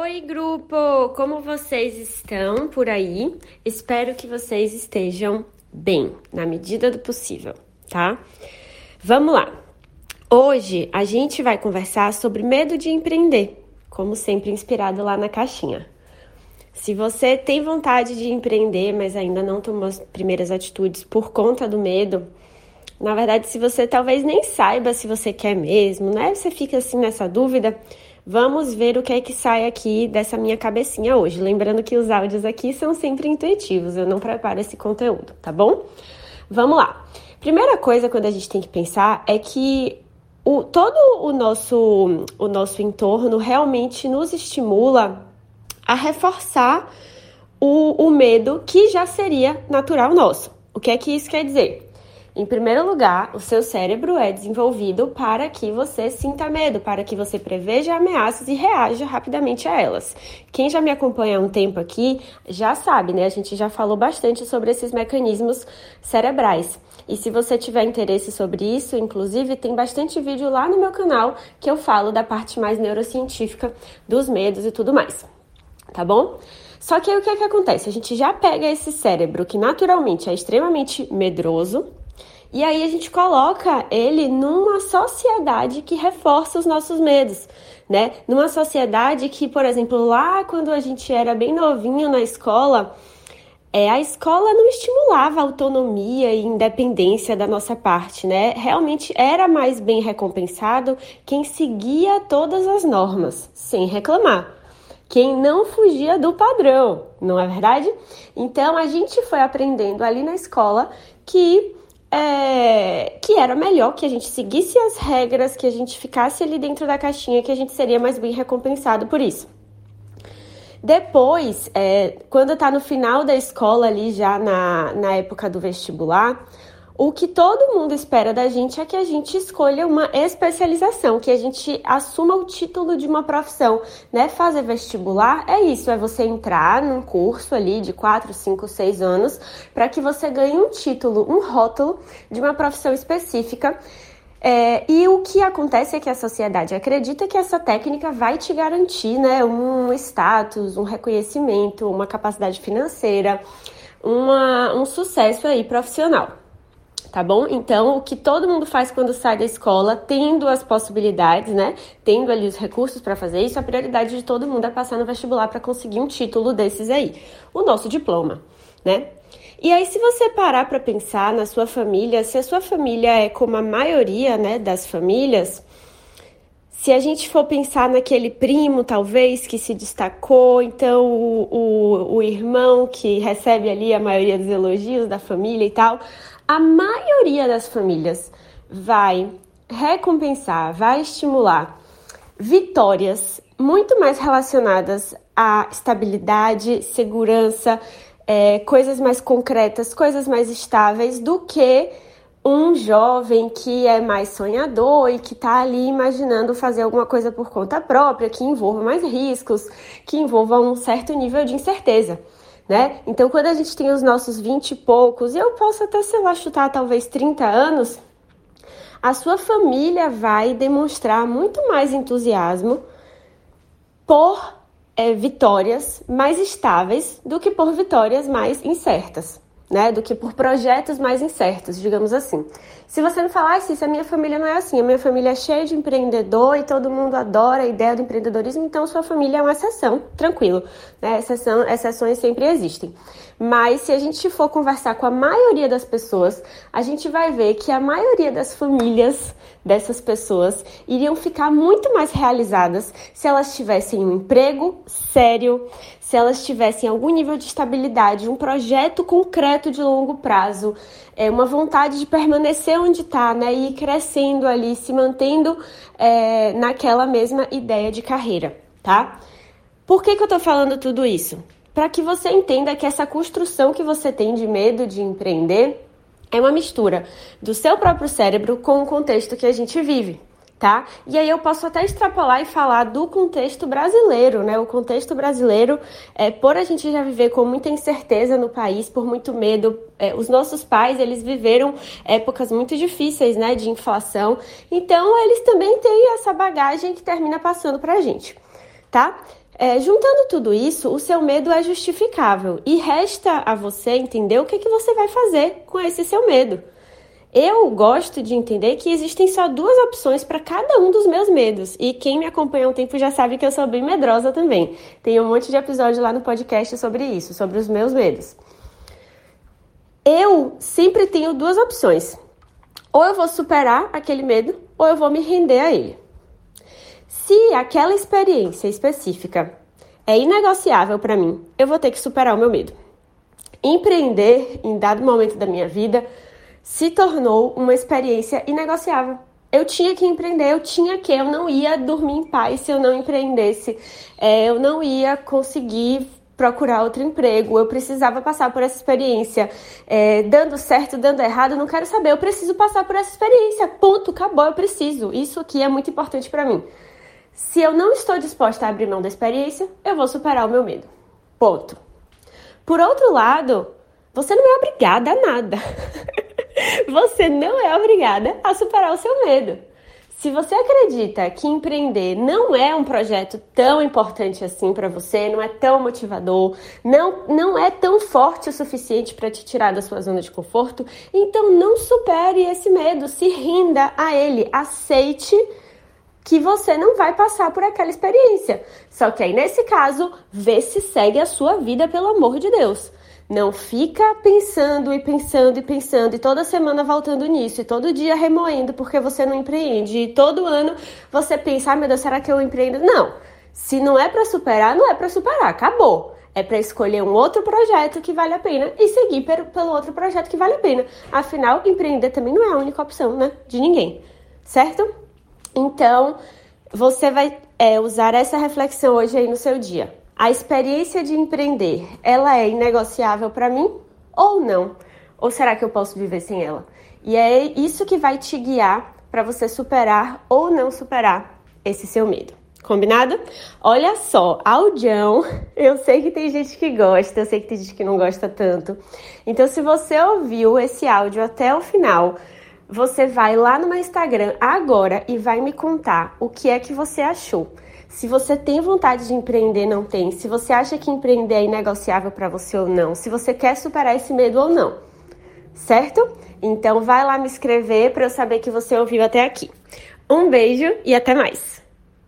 Oi, grupo! Como vocês estão por aí? Espero que vocês estejam bem, na medida do possível, tá? Vamos lá! Hoje a gente vai conversar sobre medo de empreender, como sempre inspirado lá na caixinha. Se você tem vontade de empreender, mas ainda não tomou as primeiras atitudes por conta do medo, na verdade, se você talvez nem saiba se você quer mesmo, né? Você fica assim nessa dúvida. Vamos ver o que é que sai aqui dessa minha cabecinha hoje. Lembrando que os áudios aqui são sempre intuitivos, eu não preparo esse conteúdo, tá bom? Vamos lá. Primeira coisa quando a gente tem que pensar é que o, todo o nosso, o nosso entorno realmente nos estimula a reforçar o, o medo que já seria natural nosso. O que é que isso quer dizer? Em primeiro lugar, o seu cérebro é desenvolvido para que você sinta medo, para que você preveja ameaças e reaja rapidamente a elas. Quem já me acompanha há um tempo aqui já sabe, né? A gente já falou bastante sobre esses mecanismos cerebrais. E se você tiver interesse sobre isso, inclusive, tem bastante vídeo lá no meu canal que eu falo da parte mais neurocientífica dos medos e tudo mais. Tá bom? Só que aí o que é que acontece? A gente já pega esse cérebro que naturalmente é extremamente medroso, e aí a gente coloca ele numa sociedade que reforça os nossos medos, né? Numa sociedade que, por exemplo, lá quando a gente era bem novinho na escola, é, a escola não estimulava autonomia e independência da nossa parte, né? Realmente era mais bem recompensado quem seguia todas as normas, sem reclamar. Quem não fugia do padrão, não é verdade? Então a gente foi aprendendo ali na escola que é, que era melhor que a gente seguisse as regras, que a gente ficasse ali dentro da caixinha, que a gente seria mais bem recompensado por isso. Depois, é, quando tá no final da escola ali, já na, na época do vestibular, o que todo mundo espera da gente é que a gente escolha uma especialização, que a gente assuma o título de uma profissão, né? Fazer vestibular é isso, é você entrar num curso ali de 4, 5, 6 anos para que você ganhe um título, um rótulo de uma profissão específica. É, e o que acontece é que a sociedade acredita que essa técnica vai te garantir né, um status, um reconhecimento, uma capacidade financeira, uma, um sucesso aí profissional tá bom? Então, o que todo mundo faz quando sai da escola, tendo as possibilidades, né? Tendo ali os recursos para fazer isso, a prioridade de todo mundo é passar no vestibular para conseguir um título desses aí, o nosso diploma, né? E aí, se você parar para pensar na sua família, se a sua família é como a maioria, né, das famílias, se a gente for pensar naquele primo, talvez, que se destacou, então o, o, o irmão que recebe ali a maioria dos elogios da família e tal, a maioria das famílias vai recompensar, vai estimular vitórias muito mais relacionadas à estabilidade, segurança, é, coisas mais concretas, coisas mais estáveis do que um jovem que é mais sonhador e que está ali imaginando fazer alguma coisa por conta própria, que envolva mais riscos, que envolva um certo nível de incerteza né? Então, quando a gente tem os nossos 20 e poucos, eu posso até, sei lá, chutar talvez 30 anos, a sua família vai demonstrar muito mais entusiasmo por é, vitórias mais estáveis do que por vitórias mais incertas né, do que por projetos mais incertos, digamos assim. Se você não falar assim, se a minha família não é assim, a minha família é cheia de empreendedor e todo mundo adora a ideia do empreendedorismo, então sua família é uma exceção, tranquilo, né? Exceção, exceções sempre existem. Mas se a gente for conversar com a maioria das pessoas, a gente vai ver que a maioria das famílias dessas pessoas iriam ficar muito mais realizadas se elas tivessem um emprego sério, se elas tivessem algum nível de estabilidade, um projeto concreto de longo prazo, é, uma vontade de permanecer onde está, né, e ir crescendo ali, se mantendo é, naquela mesma ideia de carreira, tá? Por que, que eu tô falando tudo isso? Para que você entenda que essa construção que você tem de medo de empreender é uma mistura do seu próprio cérebro com o contexto que a gente vive tá? E aí eu posso até extrapolar e falar do contexto brasileiro, né? O contexto brasileiro, é, por a gente já viver com muita incerteza no país, por muito medo, é, os nossos pais, eles viveram épocas muito difíceis, né, de inflação, então eles também têm essa bagagem que termina passando pra gente, tá? É, juntando tudo isso, o seu medo é justificável e resta a você entender o que, que você vai fazer com esse seu medo. Eu gosto de entender que existem só duas opções para cada um dos meus medos. E quem me acompanha há um tempo já sabe que eu sou bem medrosa também. Tem um monte de episódio lá no podcast sobre isso, sobre os meus medos. Eu sempre tenho duas opções. Ou eu vou superar aquele medo, ou eu vou me render a ele. Se aquela experiência específica é inegociável para mim, eu vou ter que superar o meu medo. Empreender em dado momento da minha vida se tornou uma experiência inegociável. Eu tinha que empreender, eu tinha que, eu não ia dormir em paz se eu não empreendesse, é, eu não ia conseguir procurar outro emprego, eu precisava passar por essa experiência, é, dando certo, dando errado, não quero saber, eu preciso passar por essa experiência, ponto, acabou, eu preciso. Isso aqui é muito importante para mim. Se eu não estou disposta a abrir mão da experiência, eu vou superar o meu medo. Ponto. Por outro lado, você não é obrigada a nada. você não é obrigada a superar o seu medo. Se você acredita que empreender não é um projeto tão importante assim para você, não é tão motivador, não, não é tão forte o suficiente para te tirar da sua zona de conforto, então não supere esse medo, se rinda a ele, aceite que você não vai passar por aquela experiência. Só que aí, nesse caso, vê se segue a sua vida, pelo amor de Deus. Não fica pensando e pensando e pensando e toda semana voltando nisso e todo dia remoendo porque você não empreende e todo ano você pensa, ah, meu Deus, será que eu empreendo? Não. Se não é para superar, não é para superar, acabou. É para escolher um outro projeto que vale a pena e seguir pelo outro projeto que vale a pena. Afinal, empreender também não é a única opção, né? De ninguém, certo? Então, você vai é, usar essa reflexão hoje aí no seu dia. A experiência de empreender, ela é inegociável para mim ou não? Ou será que eu posso viver sem ela? E é isso que vai te guiar para você superar ou não superar esse seu medo. Combinado? Olha só, audião, eu sei que tem gente que gosta, eu sei que tem gente que não gosta tanto. Então, se você ouviu esse áudio até o final, você vai lá no meu Instagram agora e vai me contar o que é que você achou. Se você tem vontade de empreender, não tem. Se você acha que empreender é inegociável para você ou não. Se você quer superar esse medo ou não. Certo? Então vai lá me escrever para eu saber que você ouviu até aqui. Um beijo e até mais.